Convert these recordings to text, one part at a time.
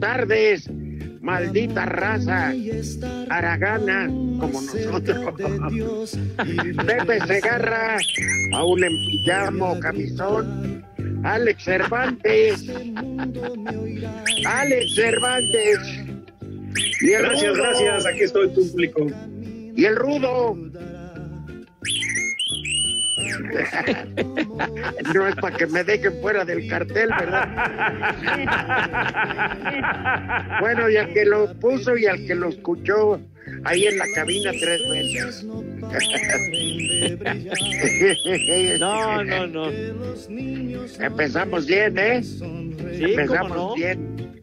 Tardes, maldita raza aragana como nosotros. Pepe Segarra, aún en camisón. Alex Cervantes. Alex Cervantes. Y el Gracias, rudo, gracias. Aquí estoy, público. Y el rudo. No es para que me dejen fuera del cartel, ¿verdad? Bueno, y al que lo puso y al que lo escuchó ahí en la cabina tres veces. No. No, no, Empezamos bien, ¿eh? Sí, Empezamos no. bien.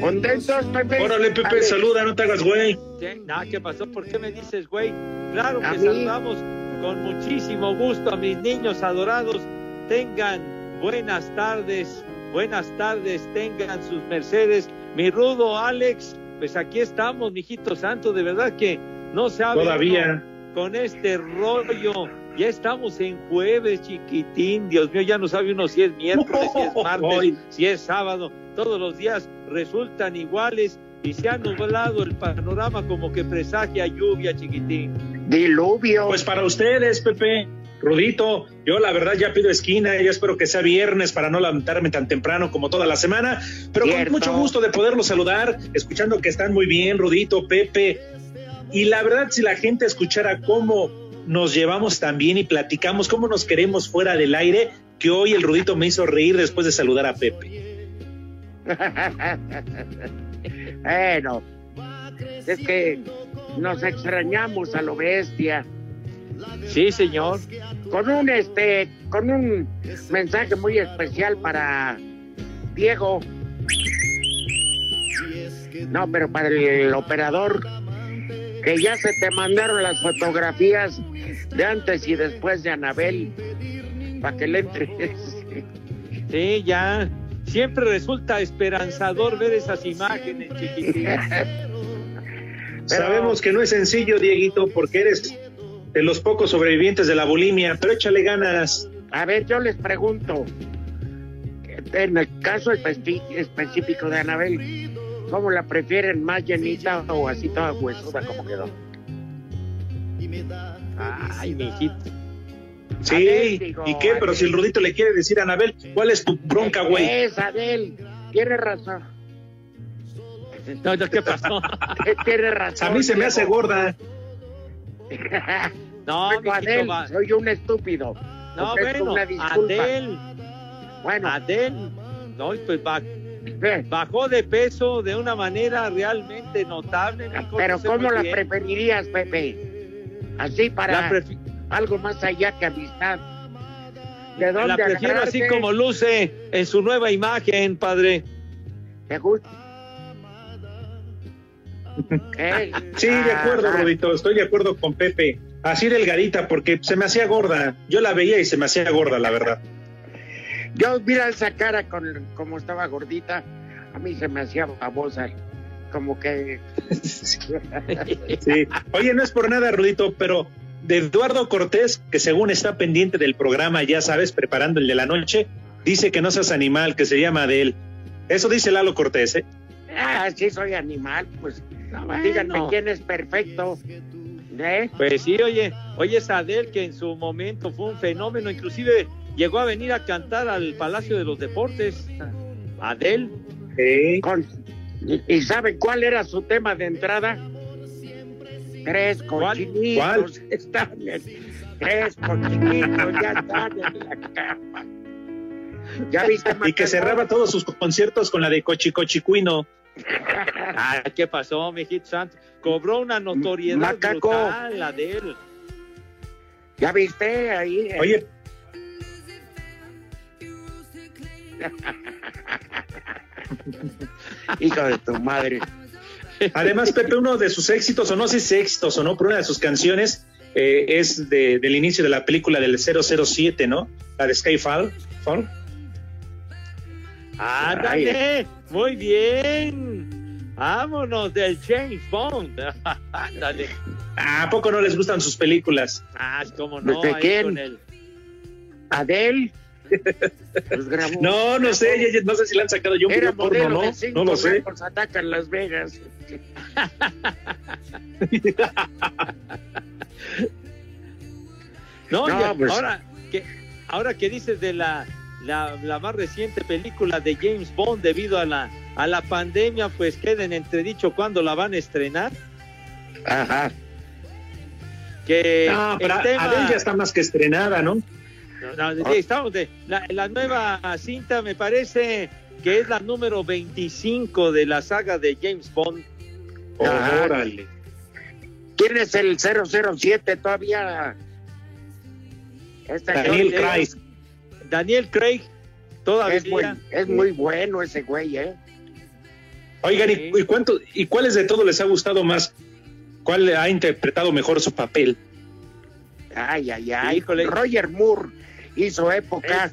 Contentos, Pepe. Órale, Pepe, saluda, no te hagas güey. ¿Qué? Nah, ¿qué pasó? ¿Por qué me dices, güey? Claro que mí. saludamos con muchísimo gusto a mis niños adorados. Tengan buenas tardes, buenas tardes, tengan sus mercedes. Mi rudo Alex, pues aquí estamos, mijito santo, de verdad que no sabe Todavía. uno con este rollo. Ya estamos en jueves, chiquitín. Dios mío, ya no sabe uno si es miércoles, si es martes, si es sábado. Todos los días resultan iguales y se ha nublado el panorama como que presagia lluvia, chiquitín. Diluvio. Pues para ustedes, Pepe, Rudito, yo la verdad ya pido esquina, yo espero que sea viernes para no levantarme tan temprano como toda la semana, pero Cierto. con mucho gusto de poderlos saludar, escuchando que están muy bien, Rudito, Pepe, y la verdad si la gente escuchara cómo nos llevamos tan bien y platicamos, cómo nos queremos fuera del aire, que hoy el Rudito me hizo reír después de saludar a Pepe. bueno, es que nos extrañamos a lo bestia. Sí, señor. Con un este, con un mensaje muy especial para Diego. No, pero para el operador, que ya se te mandaron las fotografías de antes y después de Anabel, para que le entres. Sí, ya. Siempre resulta esperanzador ver esas imágenes, chiquitín. Sabemos que no es sencillo, Dieguito, porque eres de los pocos sobrevivientes de la bulimia, pero échale ganas. A ver, yo les pregunto, en el caso espe- específico de Anabel, ¿cómo la prefieren, más llenita o así toda huesuda como quedó? Ay, mijito. Sí, ¿y qué? Pero si el Rudito le quiere decir a Anabel, ¿cuál es tu bronca, güey? Es Adel, tiene razón. No, ¿qué pasó? Tiene razón. A mí se me hace gorda. No, mijito, Adel, va- soy un estúpido. No, Ofrezco bueno. Adel, Bueno, Adel, no, pues eh, bajó de peso de una manera realmente notable. pero ¿cómo la bien. preferirías, Pepe? Así para La, algo más allá que amistad. ¿De dónde la prefiero así como luce en su nueva imagen, padre. ¿Te gusta? ¿Qué? Sí, de acuerdo, Ah, Rudito, estoy de acuerdo con Pepe. Así delgadita, porque se me hacía gorda. Yo la veía y se me hacía gorda, la verdad. Yo, mira esa cara con como estaba gordita, a mí se me hacía babosa, como que... Sí. Oye, no es por nada, Rudito, pero de Eduardo Cortés, que según está pendiente del programa, ya sabes, preparando el de la noche, Dice que no seas animal, que se llama Adel. Eso dice Lalo Cortés, ¿eh? Ah, sí soy animal, pues bueno. díganme quién es perfecto. ¿Eh? Pues sí, oye, oye, es Adel que en su momento fue un fenómeno, inclusive llegó a venir a cantar al Palacio de los Deportes. Adel, Sí. Con- y, y saben cuál era su tema de entrada? Tres ¿Cuál? cochinitos están en, tres cochinitos ya están en la cama. ¿Ya viste, Y que cerraba todos sus conciertos con la de Cochi Cochicuino. ah, ¿qué pasó, mijito santo? Cobró una notoriedad Macaco. brutal, Adel. ¿Ya viste ahí? eh? Oye, Hijo de tu madre. Además, Pepe, uno de sus éxitos, o no sé si éxitos o no, pero una de sus canciones eh, es de- del inicio de la película del 007, ¿no? La de Skyfall. Fall. Ándale, muy bien. Vámonos del James Bond. Ándale. ¿A poco no les gustan sus películas? Ah, cómo no. ¿De quién? con el- Adel. Pues grabó- No, no sé, ya- ya- no sé si le han sacado yo un Era video porno, modelo ¿no? de cinco No lo sé. atacan Las Vegas. No, No, ya, pues- ahora, que, ahora que dices de la, la, la más reciente película de James Bond debido a la, a la pandemia, pues queda en entredicho cuándo la van a estrenar. Ajá. Que No, pero el tema- Adele ya está más que estrenada, ¿no? No, no, sí, estamos de, la, la nueva cinta me parece que es la número 25 de la saga de James Bond. Ajá. Órale. ¿Quién es el 007 todavía? Este Daniel Craig. Daniel Craig todavía Es muy, es muy bueno ese güey, ¿eh? Oigan, ¿y, Sí. y cuánto, ¿y cuáles de todos les ha gustado más? ¿Cuál ha interpretado mejor su papel? Ay, ay, ay. Híjole. Roger Moore hizo época,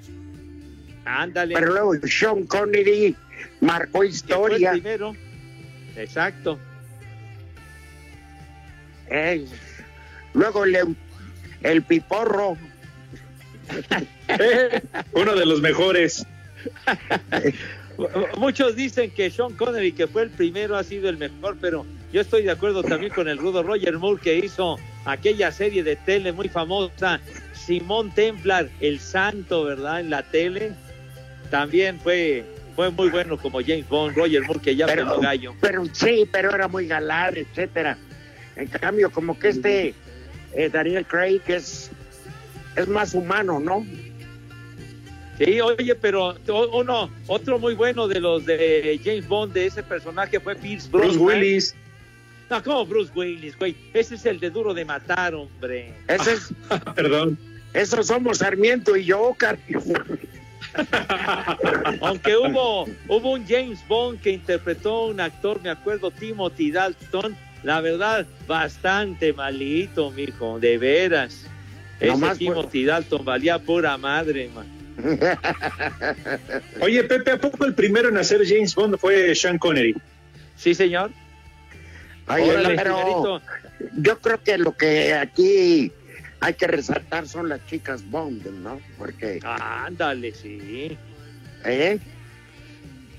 ándale pero luego Sean Connery marcó fue el historia. primero exacto eh. Luego el, el Piporro. Uno de los mejores. Muchos dicen que Sean Connery, que fue el primero, ha sido el mejor, pero yo estoy de acuerdo también con el rudo Roger Moore, que hizo aquella serie de tele muy famosa, Simón Templar, el santo, ¿verdad? En la tele. También fue, fue muy bueno como James Bond, Roger Moore, que ya Pero- pegó gallo. Pero sí, pero era muy galán, etcétera. En cambio, como que este eh, Daniel Craig es, es más humano, ¿no? Sí, oye, pero uno, otro muy bueno de los de James Bond, de ese personaje fue Pierce Bruce. Willis. No, como Bruce Willis, güey. Ese es el de duro de matar, hombre. Ese es, Perdón. esos somos Sarmiento y yo, cariño. Aunque hubo, hubo un James Bond que interpretó un actor, me acuerdo, Timothy Dalton, la verdad, bastante malito, mijo, de veras. Ese Nomás Timothy Dalton valía pura madre, man. Oye, Pepe, ¿a poco el primero en hacer James Bond fue Sean Connery? Sí, señor. Oye, Órale, pero señorito. yo creo que lo que aquí hay que resaltar son las chicas Bond, ¿no? Porque, Ándale, sí. ¿eh?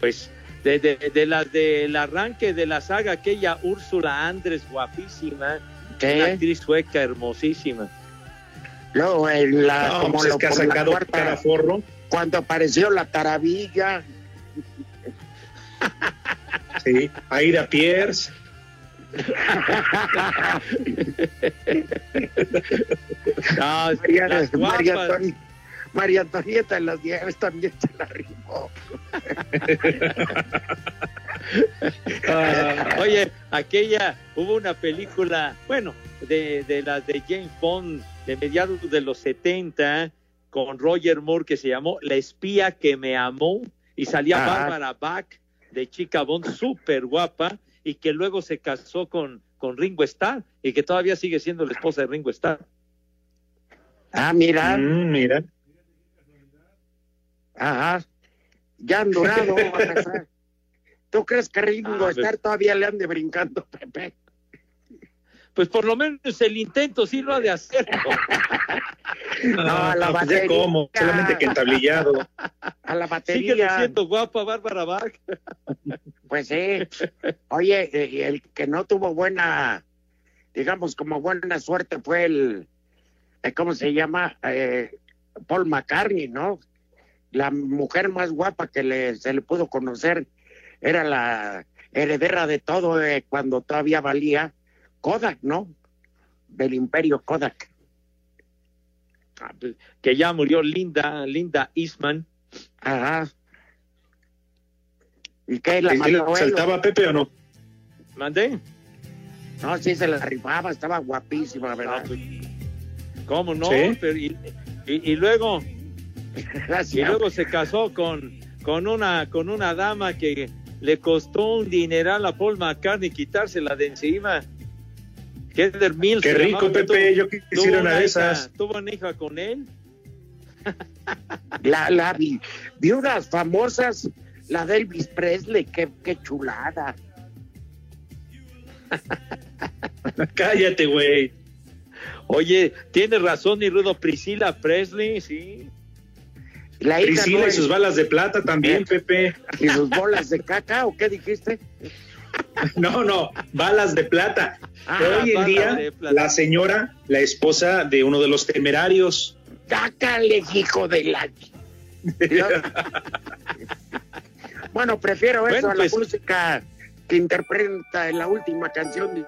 Pues de, de, de las del arranque de la saga, aquella Úrsula Andrés, guapísima, una ¿Qué? actriz sueca hermosísima. Luego en la, No, como pues es lo- que ha sacado cuarta, cada forro. cuando apareció la taravilla, Sí. Aida Pierce. No, María, las María. Antoni- María Antonieta en las Nieves también se la rimó. Ah, Oye, aquella, hubo una película, bueno, de, de las de James Bond de mediados de los 70 con Roger Moore que se llamó La espía que me amó y salía Ajá. Bárbara Bach de chica Bond súper guapa y que luego se casó con, con Ringo Starr y que todavía sigue siendo la esposa de Ringo Starr. Ah, mira, mm, mira. ajá, ya han durado. ¿Tú crees que Ringo Ah, Starr todavía le ande brincando, Pepe? Pues por lo menos el intento sí lo ha de hacer. No, a la pues ya batería. como, solamente que entablillado. A la Sigue batería. siendo guapa Bárbara Bach. Pues sí. Oye, eh, el que no tuvo buena, digamos, como buena suerte fue el, eh, ¿cómo se llama? Eh, Paul McCartney, ¿no? La mujer más guapa que le, se le pudo conocer era la heredera de todo eh, cuando todavía valía Kodak, ¿no? Del imperio Kodak. Ah, pues, Que ya murió Linda, Linda Eastman. Ajá. ¿Y qué? ¿La ¿Sí le mató él? saltaba Pepe o no? ¿Mandé? No, sí, se la rifaba, estaba guapísima, ¿verdad? Pues, ¿Cómo no? Sí. Pero y, y- y luego y Gracias. luego se casó con, con una con una dama que le costó un dineral a Paul McCartney quitársela de encima. Heather Mills. Qué rico, Pepe, tuvo- yo quisiera una de hija- esas. Tuvo una hija con él. La, la vi, vi unas famosas, la de Elvis Presley, qué, qué chulada. Cállate, güey. Oye, tiene razón mi rudo Priscila Presley, sí. La hija Priscila no y es- sus balas de plata también, Pepe. y sus bolas de caca, ¿o qué dijiste? No, no, balas de plata. Ah, Hoy en día, la señora, la esposa de uno de los temerarios. Cácale, hijo de la... bueno, prefiero eso Bueno, a la pues- música que interpreta en la última canción de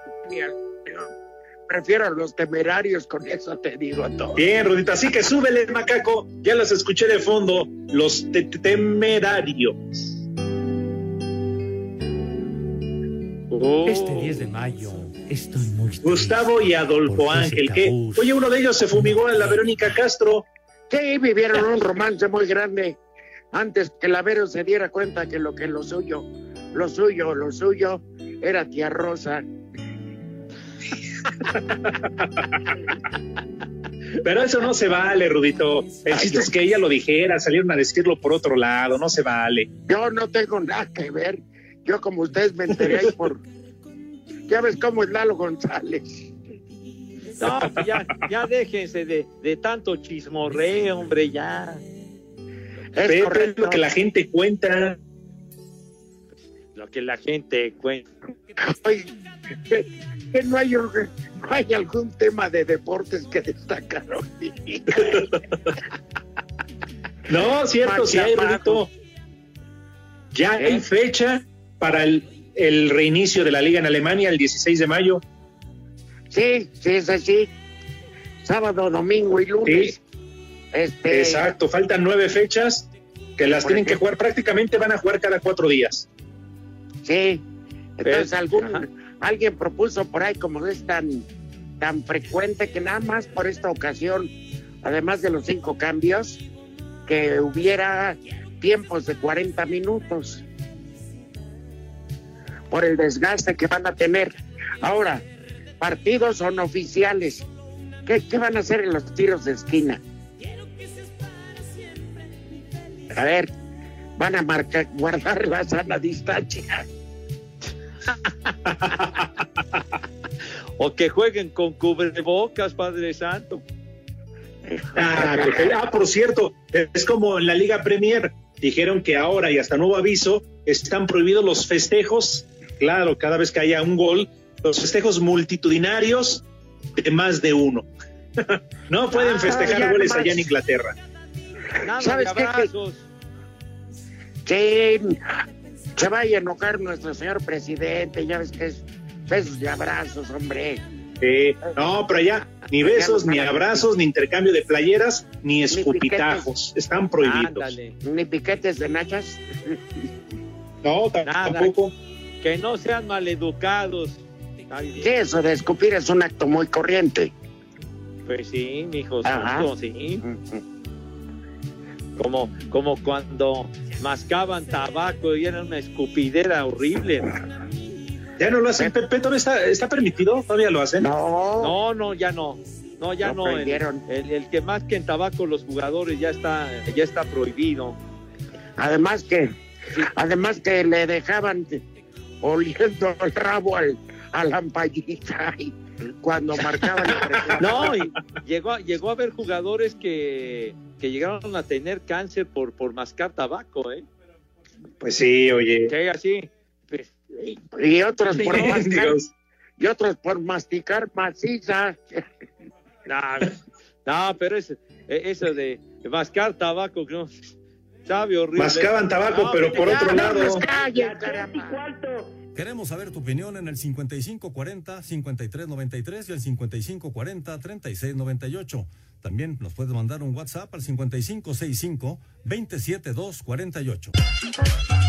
Prefiero a los temerarios, con eso te digo todo. Bien, Rudito, así que súbele, macaco. Ya las escuché de fondo. Los te- temerarios. Oh. Este 10 de mayo estoy muy triste. Gustavo y Adolfo Ángel. Que, oye, uno de ellos se fumigó a la Verónica Castro. Sí, vivieron un romance muy grande antes que la Vero se diera cuenta que lo que lo suyo, lo suyo, lo suyo era tía Rosa. Pero eso no se vale, Rudito. El chiste es que ella lo dijera, salieron a decirlo por otro lado. No se vale. Yo no tengo nada que ver. Yo como ustedes me enteré ahí por... Ya ves cómo es Lalo González. No, pues ya, ya déjense de, de tanto chismorreo, hombre, ya. Es Pepe, es correcto. lo que la gente cuenta. Lo que la gente cuenta. Oye, que, que no, hay, no hay algún tema de deportes que destacaron. No, cierto, sí hay, Machapaco. Rudito. Ya ¿Eh? hay fecha para el, el reinicio de la liga en Alemania el 16 de mayo. Sí, sí, es así. Sábado, domingo y lunes. Sí. Este, Exacto, faltan nueve fechas que las tienen que jugar prácticamente, van a jugar cada cuatro días. Sí. Entonces ¿Ves? algún, Ajá. alguien propuso por ahí, como es tan, tan frecuente que nada más por esta ocasión, además de los cinco cambios, que hubiera tiempos de 40 minutos por el desgaste que van a tener. Ahora, partidos son oficiales. ¿Qué, qué van a hacer en los tiros de esquina? A ver, van a marcar, guardar la sana distancia. O que jueguen con cubrebocas, Padre Santo. Ah, ah, por cierto, es como en la Liga Premier. Dijeron que ahora y hasta nuevo aviso están prohibidos los festejos. Claro, cada vez que haya un gol, los festejos multitudinarios de más de uno. no pueden Ah, festejar ya goles allá en Inglaterra. Nada ¿Sabes qué? abrazos. Sí, se vaya a enojar nuestro señor presidente, ya ves que es besos y abrazos, hombre. Eh, no, pero allá ni besos, ni abrazos, ni intercambio de playeras, ni escupitajos. Están prohibidos. Ándale. Ni piquetes de nachas. No, t- Nada. Que no sean maleducados. Sí, eso de escupir es un acto muy corriente. Pues sí, mijo Ajá. santo, sí. Como, como cuando mascaban tabaco y era una escupidera horrible. Ya no lo hacen, Pepe, ¿todavía está, está permitido? ¿Todavía lo hacen? No, No, no, ya no. No, ya Lo no. El, el- el que más que en tabaco los jugadores ya está, ya está prohibido. además que, además que le dejaban oliendo el rabo al, a la ampallita cuando marcaban el. No, y llegó, llegó a haber jugadores que, que llegaron a tener cáncer por, por mascar tabaco, ¿eh? Pues sí, oye. Sí, así. Pues, Y otros por masticar, y otros por masticar maciza. no, no, pero es, eso de mascar tabaco, no, sabe horrible. Mascaban tabaco, No, pero por ya, otro no, lado. Queremos saber tu opinión en el 5540-5393 y el 5540-3698. También nos puedes mandar un WhatsApp al 5565-27248.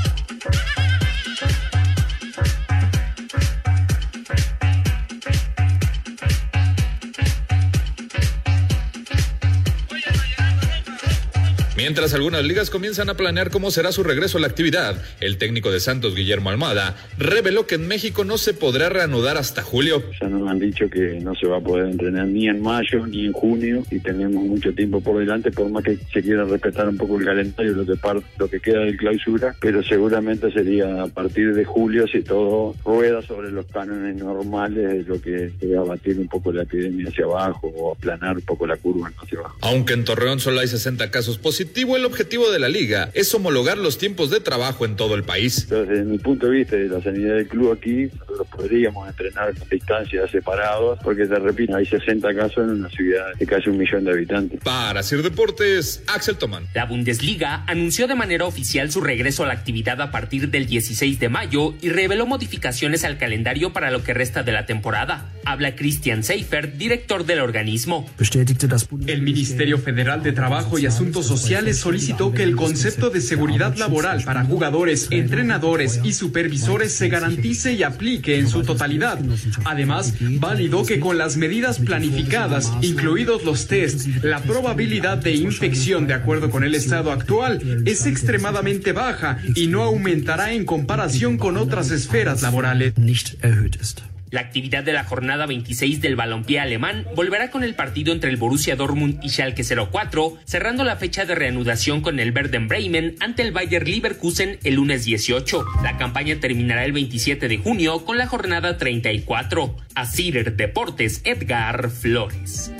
Mientras algunas ligas comienzan a planear cómo será su regreso a la actividad, el técnico de Santos, Guillermo Almada, reveló que en México no se podrá reanudar hasta julio. Ya nos han dicho que no se va a poder entrenar ni en mayo ni en junio y tenemos mucho tiempo por delante, por más que se quiera respetar un poco el calendario, lo que, par- lo que queda de clausura, pero seguramente sería a partir de julio si todo rueda sobre los cánones normales, de lo que se va a batir un poco la epidemia hacia abajo o aplanar un poco la curva hacia abajo. Aunque en Torreón solo hay 60 casos positivos, el objetivo de la liga es homologar los tiempos de trabajo en todo el país. Desde mi punto de vista de la sanidad del club aquí, nosotros podríamos entrenar en distancias separadas, porque te repito, hay 60 casos en una ciudad de casi un millón de habitantes. Para Sir Deportes, Axel Tomán. La Bundesliga anunció de manera oficial su regreso a la actividad a partir del 16 de mayo y reveló modificaciones al calendario para lo que resta de la temporada. Habla Christian Seifert, director del organismo. El Ministerio Federal de Trabajo y Asuntos Sociales solicitó que el concepto de seguridad laboral para jugadores, entrenadores y supervisores se garantice y aplique en su totalidad. Además, validó que con las medidas planificadas, incluidos los tests, la probabilidad de infección de acuerdo con el estado actual es extremadamente baja y no aumentará en comparación con otras esferas laborales. La actividad de la jornada 26 del balompié alemán volverá con el partido entre el Borussia Dortmund y Schalke 04, cerrando la fecha de reanudación con el Werder Bremen ante el Bayer Leverkusen el lunes 18. La campaña terminará el 27 de junio con la jornada 34. A Cider Deportes, Edgar Flores.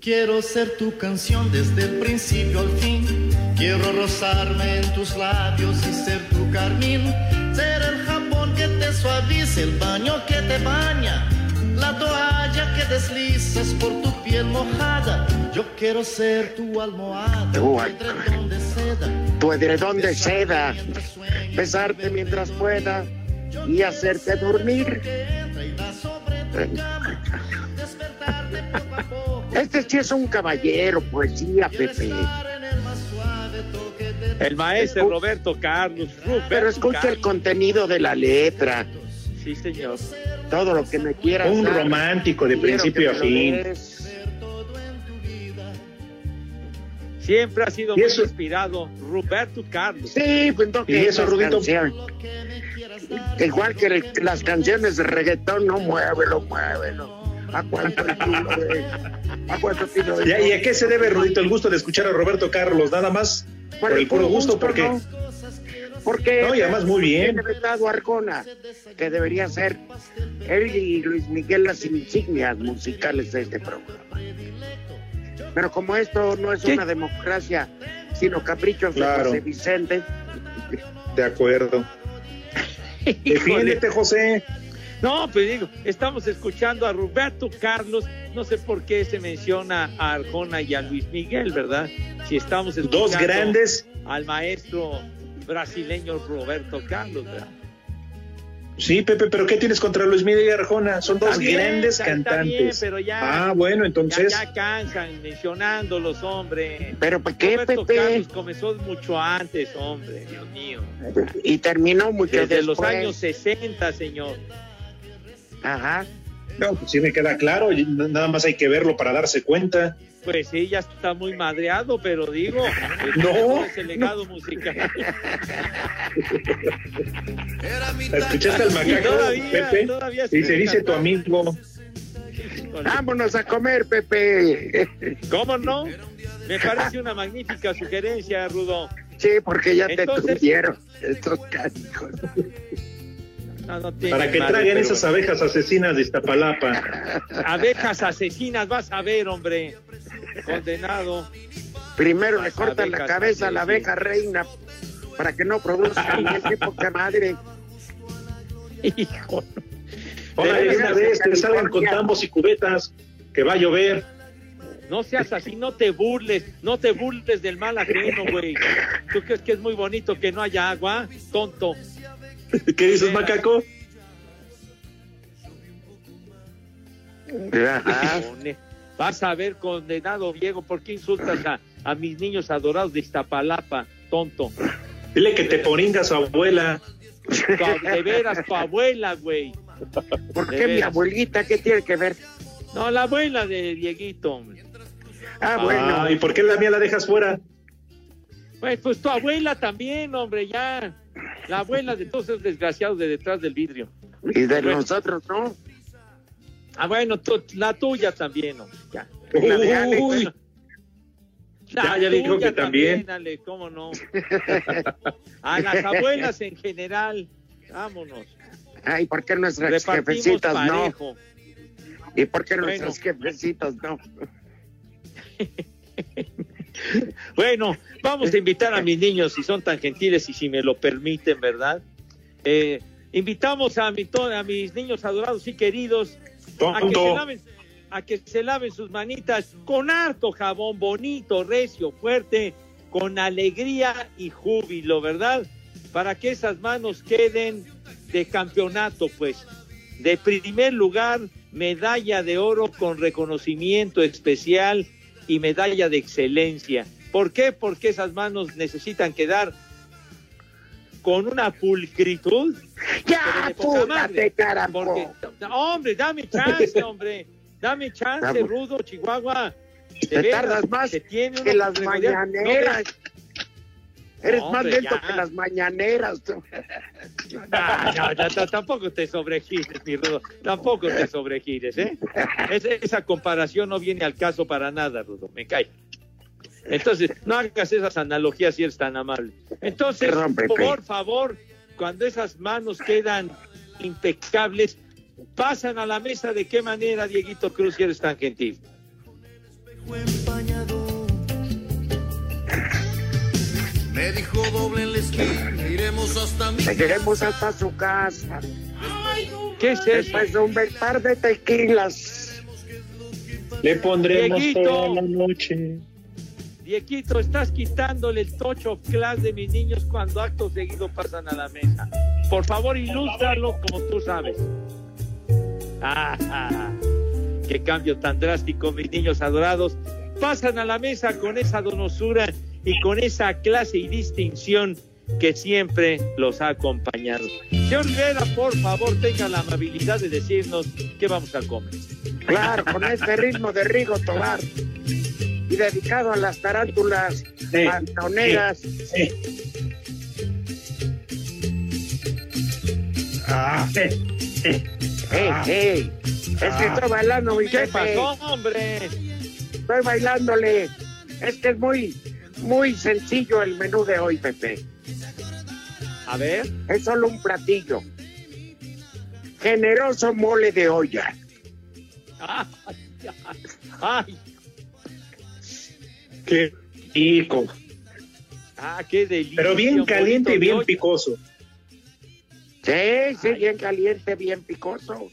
Quiero ser tu canción desde el principio al fin. Quiero rozarme en tus labios y ser tu carmín. Ser el jabón que te suavice, el baño que te baña. La toalla que deslizas por tu piel mojada. Yo quiero ser tu almohada, tu edredón de seda. Tu edredón de seda, besarte mientras pueda y hacerte dormir. Este sí es un caballero, poesía, Pepe. El maestro Roberto Carlos. Roberto Pero escucha el contenido de la letra, Sí, señor. todo lo que me quieras. Un dar. romántico de principio a fin. Siempre ha sido Y muy eso- inspirado Roberto Carlos. Sí, pues no ¿Y que eso, canciones. Igual que el- las canciones de reggaetón, no muévelo, muévelo. ¿A cuánto de- ¿A cuánto el kilo de- ¿Y a, qué se debe, Rudito, el gusto de escuchar a Roberto Carlos? Nada más por el puro gusto, porque ¿no? Porque No, y además muy bien. Arjona, que debería ser él y Luis Miguel las insignias musicales de este programa. Pero como esto no es ¿Qué? una democracia, sino caprichos Claro. de José Vicente, de acuerdo. Defiéndete, José. No, pues digo, estamos escuchando a Roberto Carlos. No sé por qué se menciona a Arjona y a Luis Miguel, ¿verdad? Si estamos escuchando Dos grandes. al maestro brasileño Roberto Carlos, ¿verdad? Sí, Pepe, pero ¿qué tienes contra Luis Miguel y Arjona? Son dos bien, grandes está- está cantantes. bien, pero ya- ah, bueno, Ya, entonces. ya cansan mencionándolos, hombre. pero ¿por qué, Roberto Pepe? Carlos comenzó mucho antes, hombre, Dios mío. Y terminó mucho Desde los años 60, señor. Ajá. No, pues sí me queda claro. Nada más hay que verlo para darse cuenta. Pues sí, ya está muy madreado, pero digo, No, ese legado musical. ¿Escuchaste al Y macaco, todavía- Pepe? todavía Y se dice tu amigo. Vámonos a comer, Pepe. ¿Cómo no? Me parece una magnífica sugerencia, Rudo. Sí, porque ya Entonces- te tuvieron estos canijos. No, no tiene Para que madre, traigan pero- esas abejas asesinas de Iztapalapa. Abejas asesinas, vas a ver, hombre. Condenado. Primero le cortan la cabeza a la abeja reina para que no produzca qué poca madre. Hijo. Ahora de una vez que salgan con tambos y cubetas, que va a llover. No seas así, no te burles, no te burles del mal ajeno, güey. ¿Tú crees que es muy bonito que no haya agua? Tonto. ¿Qué dices, macaco? Cone- Vas a ver, condenado Diego, ¿por qué insultas a, a mis niños adorados de Iztapalapa, tonto? Dile que te poringa su abuela. De veras, tu abuela, güey. ¿Por qué mi abuelita? ¿Qué tiene que ver? No, la abuela de Dieguito, hombre. Ah, bueno. Ah, ¿Y por qué la mía la dejas fuera? Pues, pues tu abuela también, hombre, ya. La abuela de todos esos desgraciados de detrás del vidrio. Y de Bueno. nosotros, ¿no? Ah, bueno, la tuya también, hombre. Ya. La de Alex. Uy, Bueno. La Ya, ya dijo tuya que también. Ale, ¿cómo no? A las abuelas en general, vámonos. Ay, ¿por qué nuestras Repartimos jefecitas no? ¿Y por qué Bueno. nuestros jefecitos no? Bueno, vamos a invitar a mis niños, si son tan gentiles y si me lo permiten, ¿verdad? Eh, invitamos a, mi, a mis niños adorados y queridos a que, se Tonto. laven, a que se laven sus manitas con harto jabón bonito, recio, fuerte, con alegría y júbilo, ¿verdad? Para que esas manos queden de campeonato, pues. De primer lugar, medalla de oro con reconocimiento especial y medalla de excelencia. ¿Por qué? Porque esas manos necesitan quedar con una pulcritud. ¡Ya, púdate, caramba! Porque, hombre, dame chance, hombre. Dame chance. Rudo, Chihuahua. Te veras, tardas más se tiene que las mañaneras. Eres más lento ya. que las mañaneras. tú. No, no, no, tampoco te sobregires, mi Rudo. Tampoco te sobregires, ¿eh? Es- esa comparación no viene al caso para nada, Rudo. Me cae. Entonces, no hagas esas analogías si eres tan amable. Entonces, Perdón, por favor, cuando esas manos quedan impecables, pasan a la mesa. ¿De qué manera, Dieguito Cruz, si eres tan gentil? Me dijo doble en la esquina, iremos hasta mi Seguiremos hasta su casa. ¿Qué es eso? Después de un par de tequilas. Le pondremos Dieguito. toda la noche. Dieguito, estás quitándole el tocho class de mis niños cuando acto seguido pasan a la mesa. Por favor, ilústralo como tú sabes. Ah, ah, qué cambio tan drástico, mis niños adorados. Pasan a la mesa con esa donosura y con esa clase y distinción que siempre los ha acompañado. Señor Rivera, por favor, tenga la amabilidad de decirnos qué vamos a comer. Claro, con este ritmo de Rigo Tobar. Y dedicado a las tarántulas Sí, pantoneras. Sí. Ah, eh, eh. ¡Ey, ey! Es que estoy bailando, mi ¿Qué jefe. pasó, hombre? Estoy bailándole. Es que es muy, muy sencillo el menú de hoy, Pepe. A ver. Es solo un platillo. Generoso mole de olla. Ay, ay, Qué rico. ah, qué delicia. Pero bien caliente y bien picoso. Sí, sí, bien caliente, bien picoso.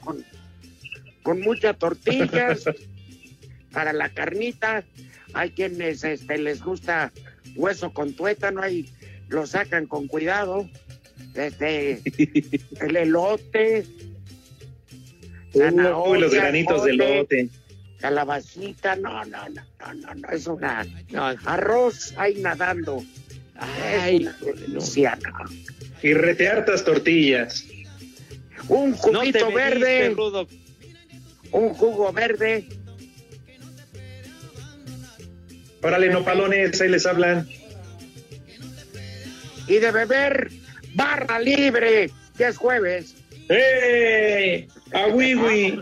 Con, con muchas tortillas para la carnita. Hay quienes este, les gusta hueso con tuétano, ahí lo sacan con cuidado. Este, el elote, Uy, los granitos de mole, lote. calabacita, no, no, no, no, no, no, es una No, arroz ahí nadando. Ay, no. Y rete hartas tortillas. Un no juguito me verde. un jugo verde, Órale, nopalones, ahí les hablan. y de beber barra libre, que es jueves. ¡Eh! ¡A Wiwi!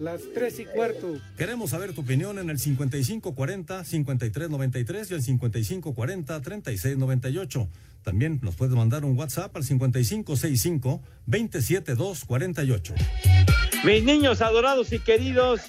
Las tres y cuarto. Queremos saber tu opinión en el 5540-5393 y el 5540-3698. También nos puedes mandar un WhatsApp al 5565-27248. Mis niños adorados y queridos,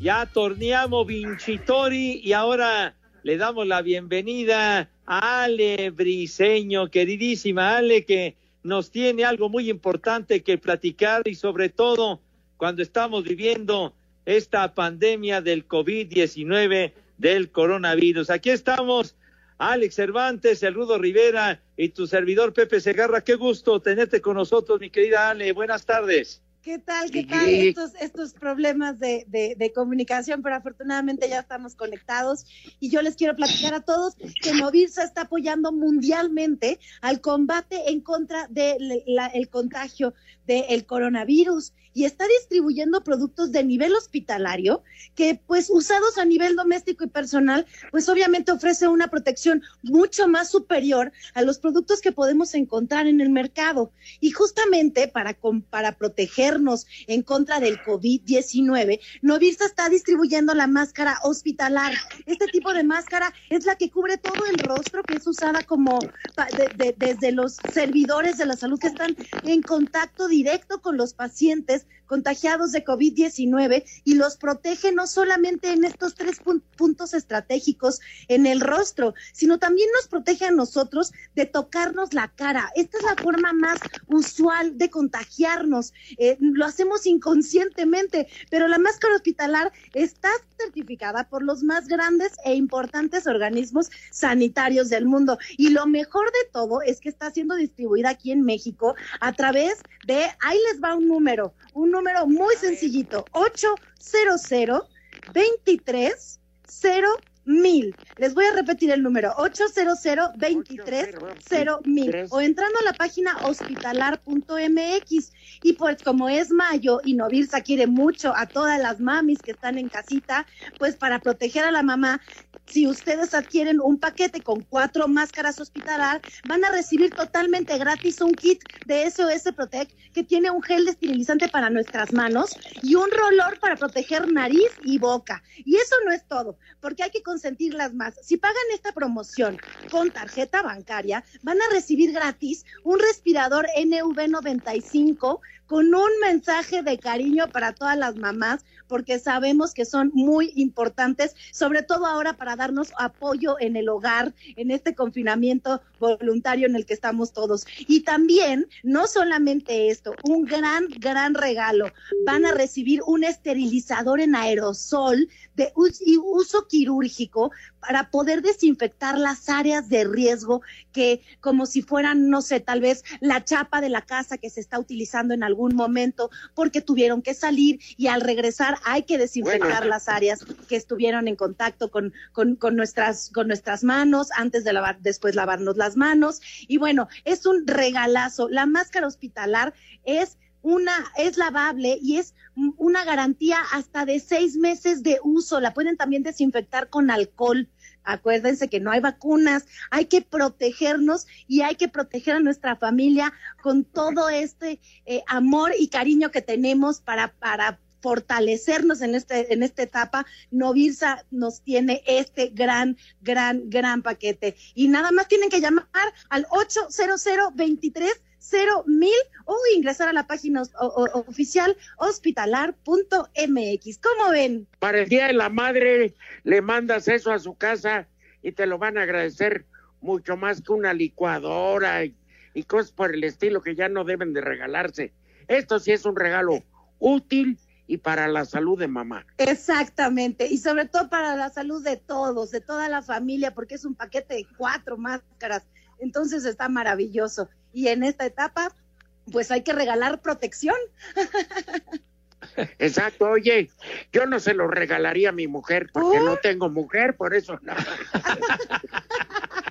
ya torneamos Vincitori y ahora le damos la bienvenida a Ale Briseño, queridísima Ale, que nos tiene algo muy importante que platicar y sobre todo cuando estamos viviendo esta pandemia del COVID-19 del coronavirus. Aquí estamos, Alex Cervantes, el Rudo Rivera y tu servidor Pepe Segarra. Qué gusto tenerte con nosotros, mi querida Ale. Buenas tardes. ¿Qué tal? ¿Qué tal? Estos, estos problemas de, de, de, comunicación, pero afortunadamente ya estamos conectados y yo les quiero platicar a todos que Movirsa está apoyando mundialmente al combate en contra del de contagio del coronavirus y está distribuyendo productos de nivel hospitalario que pues usados a nivel doméstico y personal pues obviamente ofrece una protección mucho más superior a los productos que podemos encontrar en el mercado y justamente para, para en contra del COVID-19 Novirsa está distribuyendo la máscara hospitalar. Este tipo de máscara es la que cubre todo el rostro que es usada como de, de, desde los servidores de la salud que están en contacto directo con los pacientes contagiados de COVID-19 y los protege no solamente en estos tres puntos estratégicos en el rostro, sino también nos protege a nosotros de tocarnos la cara. Esta es la forma más usual de contagiarnos. Eh, lo hacemos inconscientemente, pero la máscara hospitalar está certificada por los más grandes e importantes organismos sanitarios del mundo. Y lo mejor de todo es que está siendo distribuida aquí en México a través de, ahí les va un número, un número muy sencillito, 800 23 mil. Les voy a repetir el número, 800 23 mil. O entrando a la página hospitalar.mx. Y pues como es mayo y Novirsa quiere mucho a todas las mamis que están en casita, pues para proteger a la mamá, si ustedes adquieren un paquete con cuatro máscaras hospitalar, van a recibir totalmente gratis un kit de SOS Protect que tiene un gel esterilizante para nuestras manos y un rolor para proteger nariz y boca. Y eso no es todo, porque hay que consentirlas más. Si pagan esta promoción con tarjeta bancaria, van a recibir gratis un respirador NV95 con un mensaje de cariño para todas las mamás, porque sabemos que son muy importantes, sobre todo ahora para darnos apoyo en el hogar, en este confinamiento voluntario en el que estamos todos. Y también, no solamente esto, un gran, gran regalo. Van a recibir un esterilizador en aerosol de uso quirúrgico para poder desinfectar las áreas de riesgo que como si fueran, no sé, tal vez la chapa de la casa que se está utilizando en algún momento porque tuvieron que salir y al regresar hay que desinfectar las áreas que estuvieron en contacto con, con, con, nuestras, con nuestras manos antes de lavar, después lavarnos las manos. Y bueno, es un regalazo. La máscara hospitalar es una es lavable y es una garantía hasta de seis meses de uso. La pueden también desinfectar con alcohol. Acuérdense que no hay vacunas, hay que protegernos y hay que proteger a nuestra familia con todo este eh, amor y cariño que tenemos para, para fortalecernos en este en esta etapa, Novirsa nos tiene este gran gran gran paquete y nada más tienen que llamar al 800 23 cero mil o ingresar a la página oficial hospitalar.mx. ¿Cómo ven? Para el Día de la Madre le mandas eso a su casa y te lo van a agradecer mucho más que una licuadora y cosas por el estilo que ya no deben de regalarse. Esto sí es un regalo útil y para la salud de mamá. Exactamente, y sobre todo para la salud de todos, de toda la familia, porque es un paquete de cuatro máscaras, entonces está maravilloso y en esta etapa, pues hay que regalar protección. Exacto, oye, yo no se lo regalaría a mi mujer porque no tengo mujer, por eso no.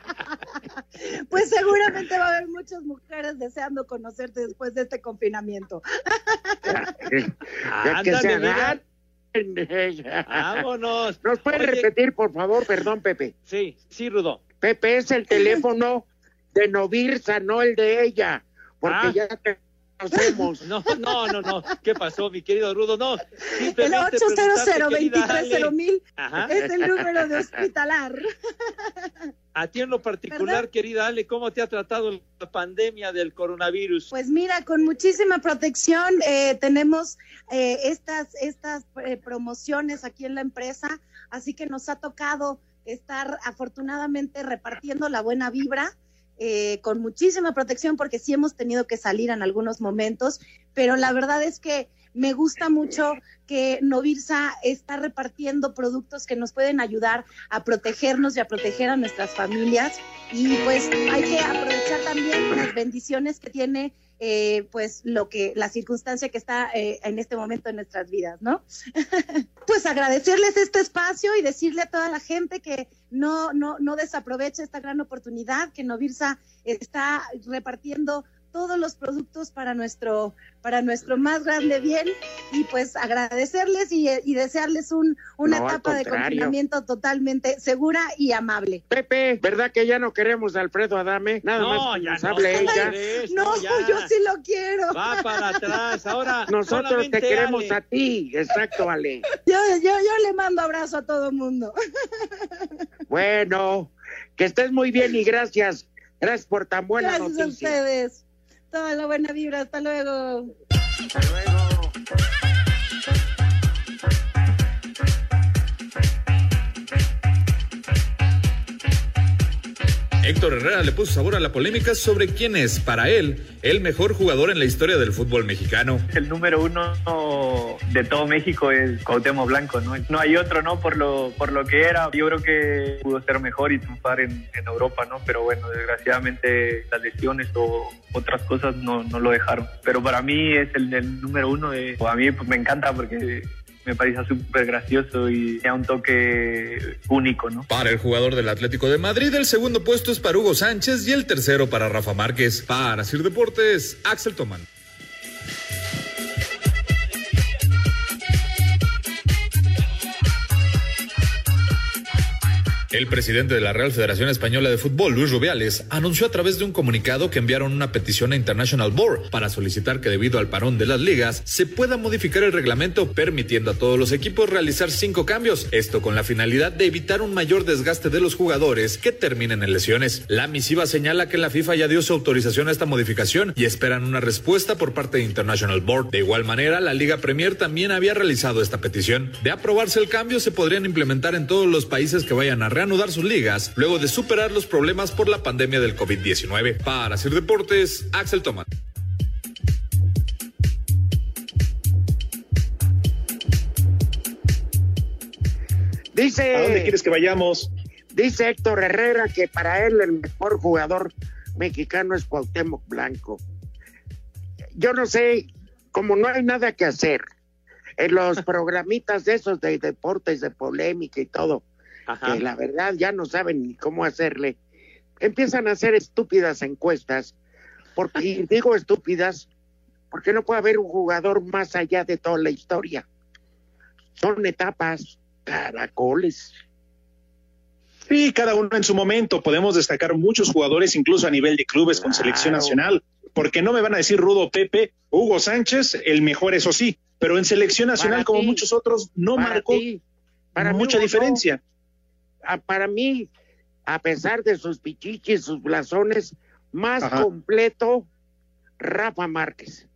Pues seguramente va a haber muchas mujeres deseando conocerte después de este confinamiento. ya, que se Vámonos. ¿Nos puede repetir, por favor? Perdón, Pepe. Sí, sí, Rudo. Pepe, es el teléfono de Novirsa, no el de ella, porque ah. ya No, no, no, no. ¿Qué pasó, mi querido Rudo? No. El 800 230 mil es el número de hospitalar. A ti en lo particular, querida Ale, ¿cómo te ha tratado la pandemia del coronavirus? Pues mira, con muchísima protección eh, tenemos eh, estas, estas eh, promociones aquí en la empresa, así que nos ha tocado estar afortunadamente repartiendo la buena vibra. Con muchísima protección porque sí hemos tenido que salir en algunos momentos, pero la verdad es que me gusta mucho que Novirsa está repartiendo productos que nos pueden ayudar a protegernos y a proteger a nuestras familias. Y pues hay que aprovechar también las bendiciones que tiene eh, pues lo que la circunstancia que está eh, en este momento en nuestras vidas, ¿no? pues agradecerles este espacio y decirle a toda la gente que no no no desaproveche esta gran oportunidad que Novirsa está repartiendo todos los productos para nuestro, para nuestro más grande bien y pues agradecerles y, desearles un, una etapa de confinamiento totalmente segura y amable. Pepe, ¿verdad que ya no queremos a Alfredo Adame? Nada más ya no, ella. no, yo sí lo quiero. Va para atrás, ahora nosotros te queremos a ti, exacto, Ale. Yo, yo, yo le mando abrazo a todo mundo. Bueno, que estés muy bien y gracias. Gracias por tan buena noticia. Gracias a ustedes. Toda la buena vibra. Hasta luego. Hasta luego. Héctor Herrera le puso sabor a la polémica sobre quién es, para él, el mejor jugador en la historia del fútbol mexicano. El número uno de todo México es Cuauhtémoc Blanco, ¿no? No hay otro, ¿no? Por lo, por lo que era. Yo creo que pudo ser mejor y triunfar en, Europa, ¿no? Pero bueno, desgraciadamente las lesiones o otras cosas no, no lo dejaron. Pero para mí es el, número uno. A mí pues, me encanta porque me parece súper gracioso y da un toque único, ¿no? Para el jugador del Atlético de Madrid, el segundo puesto es para Hugo Sánchez y el tercero para Rafa Márquez. Para Sir Deportes, Axel Tomán. El presidente de la Real Federación Española de Fútbol, Luis Rubiales, anunció a través de un comunicado que enviaron una petición a International Board para solicitar que debido al parón de las ligas se pueda modificar el reglamento permitiendo a todos los equipos realizar cinco cambios, esto con la finalidad de evitar un mayor desgaste de los jugadores que terminen en lesiones. La misiva señala que la FIFA ya dio su autorización a esta modificación y esperan una respuesta por parte de International Board. De igual manera, la Liga Premier también había realizado esta petición. De aprobarse el cambio, se podrían implementar en todos los países que vayan a reanudar sus ligas luego de superar los problemas por la pandemia del COVID-19. Para hacer deportes, Axel Tomás. Dice. ¿A dónde quieres que vayamos? Dice Héctor Herrera que para él el mejor jugador mexicano es Cuauhtémoc Blanco. Yo no sé, como no hay nada que hacer en los programitas de esos de deportes, de polémica y todo, que la verdad ya no saben ni cómo hacerle, empiezan a hacer estúpidas encuestas, porque digo estúpidas, porque no puede haber un jugador más allá de toda la historia. Son etapas, caracoles. Sí, cada uno en su momento. Podemos destacar muchos jugadores, incluso a nivel de clubes con selección nacional, porque no me van a decir Rudo Pepe, Hugo Sánchez, el mejor, eso sí, pero en selección nacional, como muchos otros, no marcó mucha diferencia para mí, a pesar de sus pichichis, sus blasones, más completo, Rafa Márquez.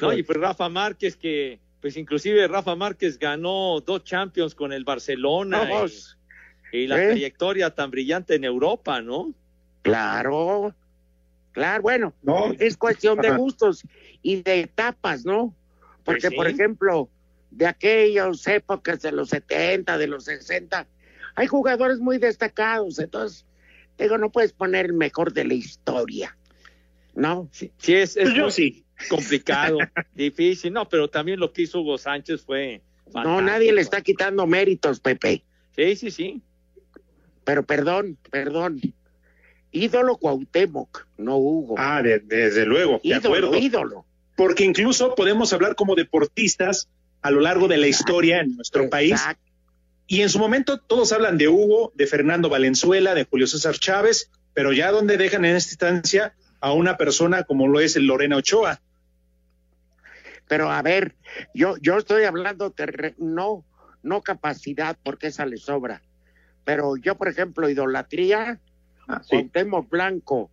No, y pues Rafa Márquez que, pues inclusive Rafa Márquez ganó dos Champions con el Barcelona y, la ¿Eh? trayectoria tan brillante en Europa, ¿no? Claro, claro, bueno, no. es cuestión de gustos y de etapas, ¿no? Pues Porque, por ejemplo, de aquellas épocas de los 70, de los 60. Hay jugadores muy destacados, entonces, digo, no puedes poner el mejor de la historia, ¿no? Sí, es, es Yo sí. complicado, difícil, no, pero también lo que hizo Hugo Sánchez fue... No, nadie le está quitando méritos, Pepe. Sí, sí, sí. Pero perdón, perdón. Ídolo Cuauhtémoc, no Hugo. Ah, desde luego. Ídolo, ídolo. Porque incluso podemos hablar como deportistas a lo largo de la historia en nuestro país. Y en su momento todos hablan de Hugo, de Fernando Valenzuela, de Julio César Chávez, pero ya donde dejan en esta instancia a una persona como lo es el Lorena Ochoa. Pero a ver, yo, yo estoy hablando de no, no capacidad, porque esa le sobra. Pero yo, por ejemplo, idolatría, ah, Blanco,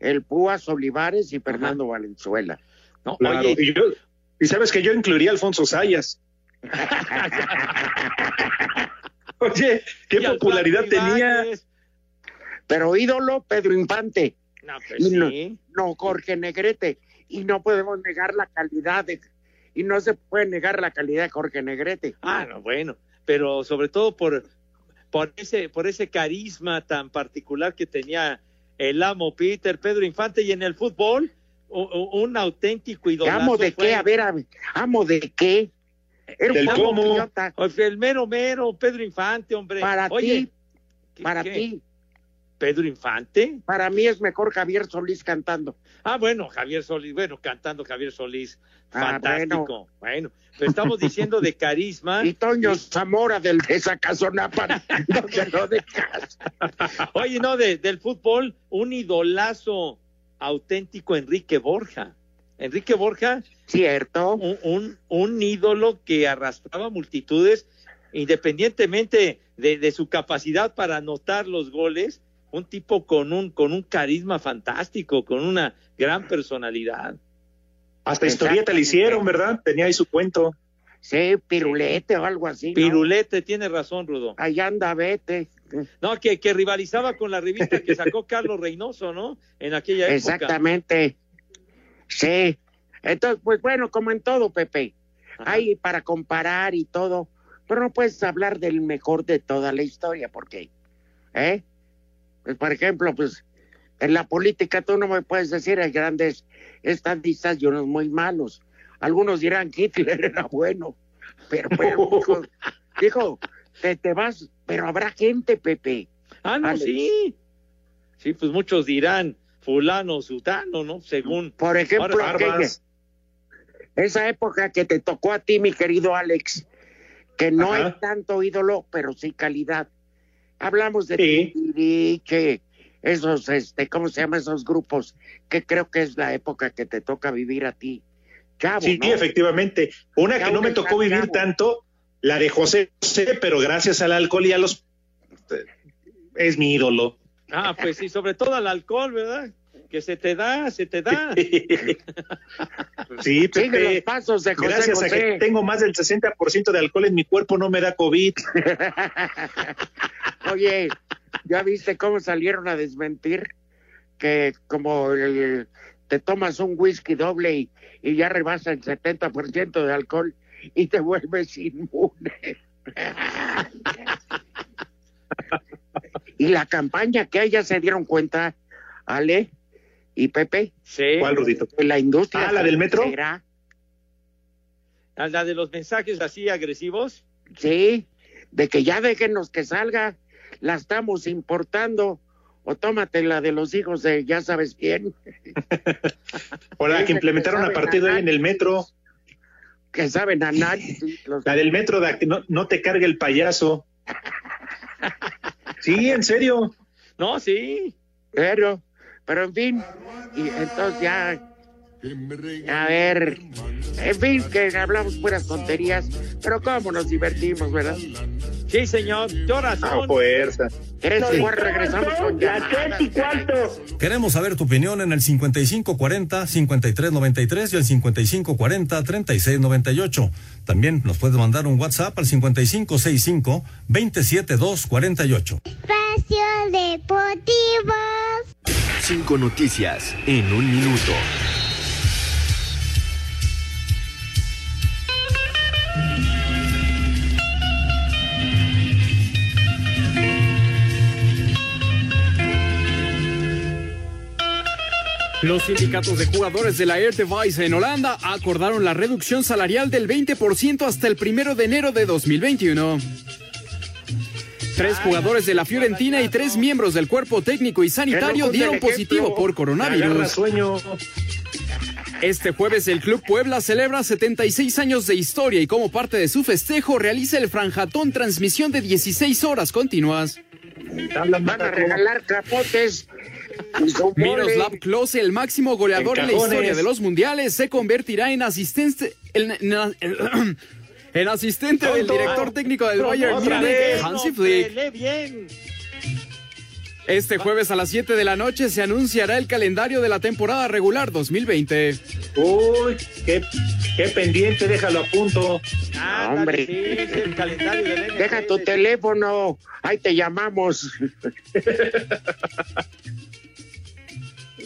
el Púas Olivares y Fernando Valenzuela. No, y, y, sabes que yo incluiría a Alfonso Sayas. Oye, qué popularidad tenía. Pero ídolo, Pedro Infante. No, pues no, no, Jorge Negrete. Y no podemos negar la calidad de. Y no se puede negar la calidad de Jorge Negrete. Ah, no, bueno. Pero sobre todo por, por, ese, por ese carisma tan particular que tenía el amo Peter, Pedro Infante, y en el fútbol, un, auténtico idolazo. ¿Amo de qué? A ver, ¿amo de qué? Era un cómo. El mero mero, Pedro Infante, hombre. Para ti, para ti. Pedro Infante. Para mí es mejor Javier Solís cantando. Ah, bueno, Javier Solís, bueno, cantando Javier Solís, ah, fantástico. bueno. pero estamos diciendo de carisma. Y Toño Zamora del de Zacazonapa, no de Oye, no, del fútbol, un idolazo auténtico Enrique Borja. Enrique Borja. Cierto. Un, un, ídolo que arrastraba multitudes, independientemente de, de, su capacidad para anotar los goles, un tipo con un, con un carisma fantástico, con una gran personalidad. Hasta historieta le hicieron, ¿verdad? Tenía ahí su cuento. Sí, pirulete o algo así. Pirulete, tiene razón, Rudo. Allá anda, vete. No, que, que rivalizaba con la revista que sacó Carlos Reynoso, ¿no? En aquella época. Exactamente. Sí. Entonces, pues bueno, como en todo, Pepe. Hay para comparar y todo, pero no puedes hablar del mejor de toda la historia, ¿por qué? ¿Eh? Pues, por ejemplo, pues en la política tú no me puedes decir hay grandes estadistas y unos muy malos. Algunos dirán que Hitler era bueno, pero, dijo, te, te, vas, pero habrá gente, Pepe. Ah, no, sí. Sí, pues muchos dirán fulano, sutano, ¿no? Según. Por ejemplo, esa época que te tocó a ti, mi querido Alex, que no hay tanto ídolo, pero sí calidad. Hablamos de sí. que esos, este, ¿cómo se llaman esos grupos? Que creo que es la época que te toca vivir a ti. Sí, efectivamente. Una que no me tocó vivir tanto, la de José José, pero gracias al alcohol y a los... Es mi ídolo. Ah, pues sí, sobre todo al alcohol, ¿verdad? Que se te da, se te da. sí, Pepe, los pasos de José Gracias a que tengo más del 60% de alcohol en mi cuerpo, no me da COVID. Oye, ¿ya viste cómo salieron a desmentir? Que como te tomas un whisky doble y, y ya rebasa el 70% de alcohol y te vuelves inmune. y la campaña que ya se dieron cuenta, Ale y Pepe. Sí. ¿Cuál, Rudito? La industria. Ah, la del metro. ¿La de los mensajes así agresivos? Sí, de que ya déjenos que salga la estamos importando. O tómate la de los hijos de ya sabes quién. Hola, que implementaron a partir de ahí en el metro. Que saben a nadie. La del metro, de, no, no te cargue el payaso. sí, en serio. No, sí. Pero, pero en fin, y entonces ya a ver, en fin, que hablamos puras tonterías, pero cómo nos divertimos, ¿verdad? Sí, señor. horas A fuerza. regresamos con ya. Queremos saber tu opinión en el 5540-5393 y el 5540-3698. También nos puedes mandar un WhatsApp al 5565-27248. Espacio Deportivo. Cinco noticias en un minuto. Los sindicatos de jugadores de la Air Device en Holanda acordaron la reducción salarial del 20% hasta el primero de enero de 2021. Tres jugadores de la Fiorentina y tres miembros del cuerpo técnico y sanitario dieron positivo por coronavirus. Este jueves el Club Puebla celebra 76 años de historia y como parte de su festejo realiza el franjatón transmisión de 16 horas continuas. Van a regalar capotes Miroslav Klose, el máximo goleador en, la historia de los mundiales, se convertirá en asistente. En, asistente del director técnico del Bayern Múnich, Hansi Flick. Este jueves a las 7 de la noche se anunciará el calendario de la temporada regular 2020. Uy, qué, qué pendiente, déjalo a punto. Ah, hombre. Deja tu teléfono, ahí te llamamos.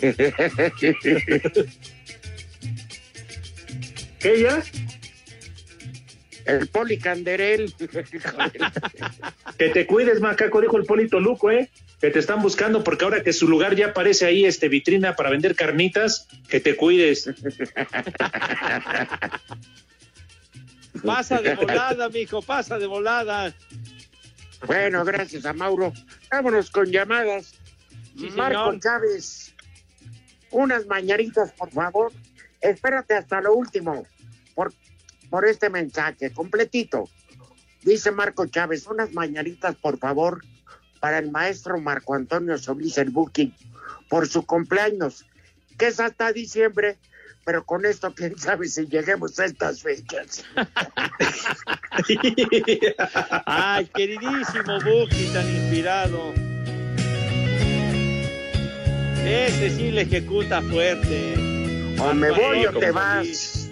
¿Qué ya? El Poli Canderel. que te cuides, macaco, dijo el Polito Luco, ¿eh? Que te están buscando porque ahora que su lugar ya aparece ahí, este vitrina para vender carnitas, que te cuides. pasa de volada, mijo, pasa de volada. Bueno, gracias a Mauro. Vámonos con llamadas. Marco Chávez, unas mañanitas, por favor. Espérate hasta lo último por, por este mensaje, completito. Dice Marco Chávez, unas mañanitas, por favor, para el maestro Marco Antonio Solís el Booking por su cumpleaños, que es hasta diciembre, pero con esto quién sabe si lleguemos a estas fechas. Ay, queridísimo Booking, tan inspirado. Ese sí le ejecuta fuerte. O me voy o te vas.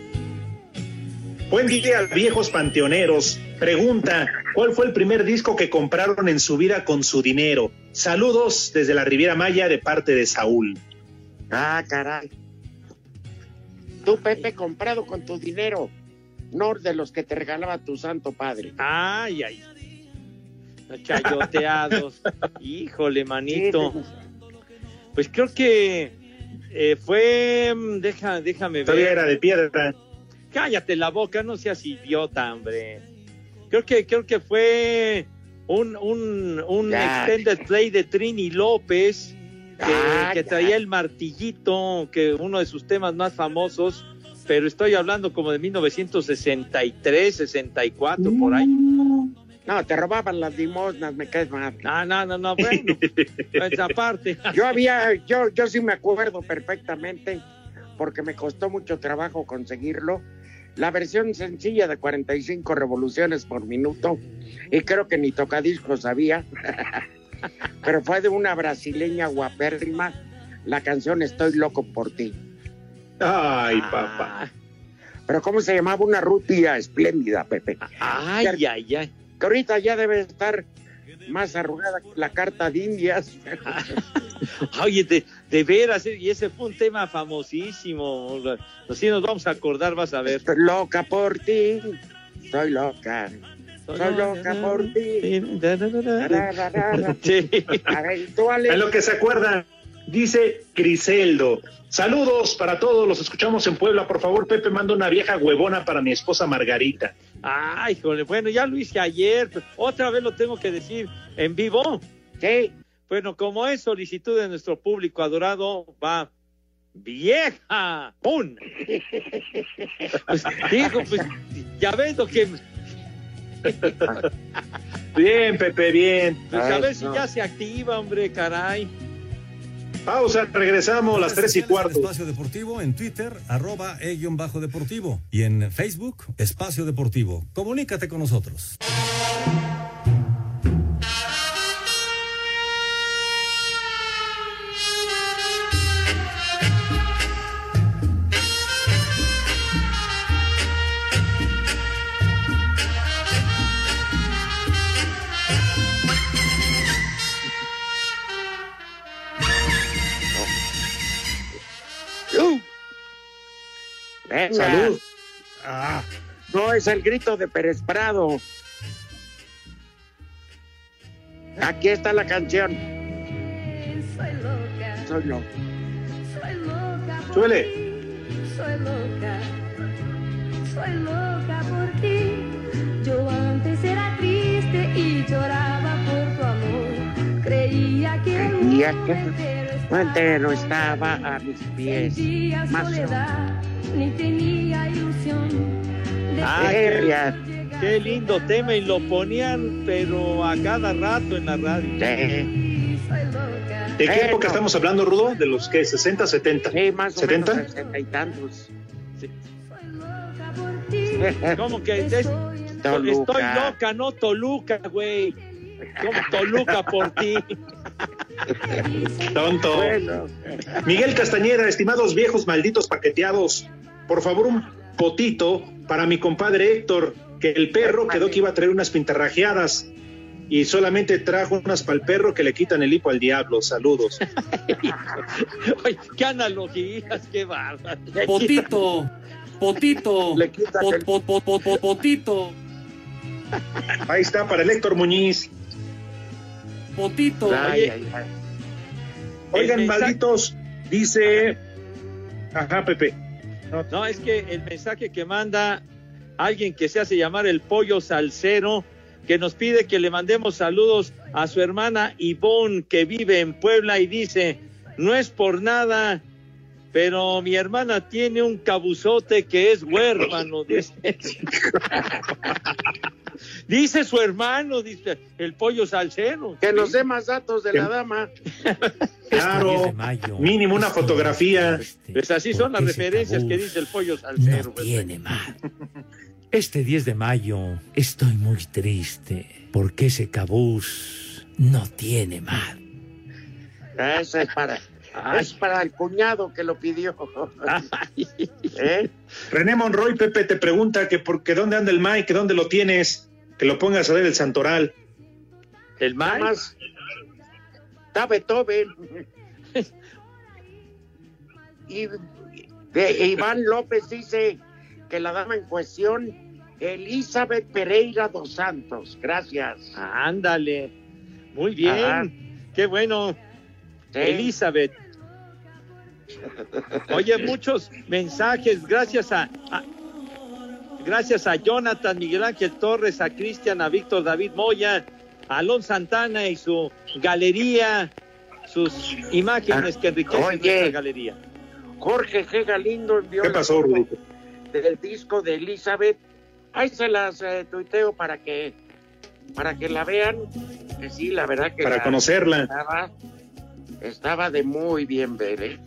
Buen día, viejos panteoneros. Pregunta, ¿cuál fue el primer disco que compraron en su vida con su dinero? Saludos desde la Riviera Maya de parte de Saúl. Ah, caray. Tú, Pepe, comprado con tu dinero, no de los que te regalaba tu santo padre. Ay, ay. Chayoteados. Híjole, manito. Pues creo que eh, fue. mm, Deja, déjame ver. Todavía era de piedra. Cállate la boca, no seas idiota, hombre. Creo que, creo que fue un, un, un extended play de Trini López que, Ah, que ya. traía el martillito, que uno de sus temas más famosos, pero estoy hablando como de 1963, 64, por ahí. No, te robaban las limosnas, me caes mal. No, no, no, no, bueno, pues aparte. Yo había, yo, yo sí me acuerdo perfectamente, porque me costó mucho trabajo conseguirlo. La versión sencilla de 45 revoluciones por minuto, y creo que ni tocadiscos sabía, pero fue de una brasileña guapérrima, la canción Estoy loco por ti. Ay, papá. Pero ¿cómo se llamaba? Una rubia espléndida, Pepe. Ay, ay, ay. Que ahorita ya debe estar más arrugada que la carta de Indias. Oye, de, de veras, eh, y ese fue un tema famosísimo. Así nos vamos a acordar, vas a ver. Estoy loca por ti. Estoy loca. Soy loca por ti. Sí. En lo que se acuerdan, dice Criseldo. Saludos para todos, los escuchamos en Puebla. Por favor, Pepe, manda una vieja huevona para mi esposa Margarita. Ay, híjole, bueno, ya lo hice ayer, pero otra vez lo tengo que decir en vivo. Sí. Bueno, como es solicitud de nuestro público adorado, va vieja, ¡pum! Pues, digo, pues, ya ves lo que, Bien, Pepe, bien. pues a ver si no. ya se activa, hombre, caray. Pausa, regresamos a las tres y cuarto. Espacio Deportivo en Twitter, arroba e-bajo deportivo. Y en Facebook, Espacio Deportivo. Comunícate con nosotros. Venga. Salud. Ah, no, es el grito de Pérez Prado. Aquí está la canción. Soy loca, Soy loco. soy loca. por Suele. ti, Soy loca, soy loca por ti. Yo antes era triste y lloraba por tu amor. Creía que el mundo que entero estaba a mis pies. sentía Más soledad, ni tenía ilusión. de Ah, llegar Qué lindo tema y lo ponían, pero a cada rato en la radio. Sí. ¿De qué época estamos hablando, Rudo? ¿De los que 60, 70? Sí, más o ¿70? menos sesenta y tantos. ¿Cómo que es- estoy loca, no Toluca, güey? ¿Cómo Toluca por ti? Tonto. Bueno. Miguel Castañera, estimados viejos malditos paqueteados, por favor un potito para mi compadre Héctor, que el perro quedó que iba a traer unas pintarrajeadas y solamente trajo unas para el perro que le quitan el hipo al diablo. Saludos. Oye, qué analogías, qué bárbaro. Potito, potito, Le pot- el- pot- pot- pot- pot- potito, Ahí está para el Héctor Muñiz. potito. Ay, ay, ay. Oigan, malditos, dice... Ajá, Pepe. No, es que el mensaje que manda alguien que se hace llamar el pollo salsero, que nos pide que le mandemos saludos a su hermana Ivonne, que vive en Puebla, y dice, no es por nada, pero mi hermana tiene un cabuzote que es huérfano, dice. dice su hermano, dice el pollo salsero. Que nos dé más datos de la dama. Claro, mínimo una fotografía. Pues así son las ¿Por qué ese referencias que cabuz dice el pollo salsero. No pues. tiene mal. Este 10 de mayo estoy muy triste porque ese cabús no tiene mal. Eso es para, es para el cuñado que lo pidió. ¿Eh? René Monroy, Pepe, te pregunta que por que dónde anda el Mike, que dónde lo tienes, que lo pongas a ver el Santoral. El Nada Mike. más. Está Beethoven. Y de- Iván López dice que la dama en cuestión, Elizabeth Pereira dos Santos. Gracias. Ándale. Muy bien. Ajá. Qué bueno. Sí. Elizabeth. Oye, muchos mensajes. Gracias a, a- gracias a Jonathan, Miguel Ángel Torres, a Cristian, a Víctor David Moya, a Alon Santana y su galería, sus imágenes que enriquecen Oye. nuestra galería. Jorge G. Galindo envió ¿Qué pasó, del disco de Elizabeth. Ahí se las eh, tuiteo para que para que la vean. Que sí, la verdad que Para la- conocerla. Estaba, estaba de muy bien ver, ¿eh?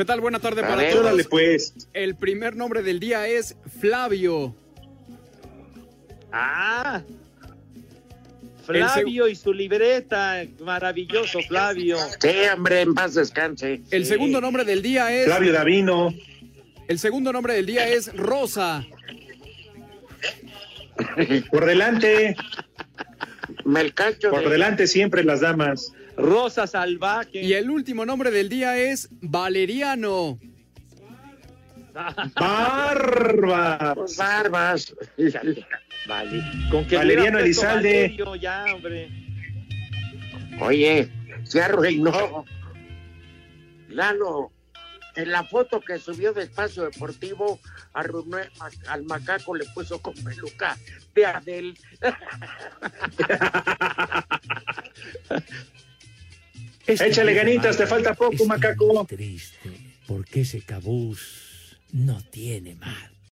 ¿Qué tal? Buena tarde para ver. todos. Pues. El primer nombre del día es Flavio. Ah, Flavio y su libreta. Maravilloso, Flavio. Sí, hombre, en paz descanse. El Sí. segundo nombre del día es. Flavio Davino. El segundo nombre del día es Rosa. Por delante, Melcacho por de- delante siempre las damas. Rosa Salvaje. Y el último nombre del día es Valeriano. Barba. Pues barbas. Vale. Con que Valeriano Elizalde. Valerio, ya, hombre. Oye, se arruinó. Lalo, en la foto que subió de Espacio Deportivo, arruinó a- al macaco, le puso con peluca de Adel. Este Échale 10 de ganitas, te falta poco, estoy macaco. triste porque ese cabús no tiene mal.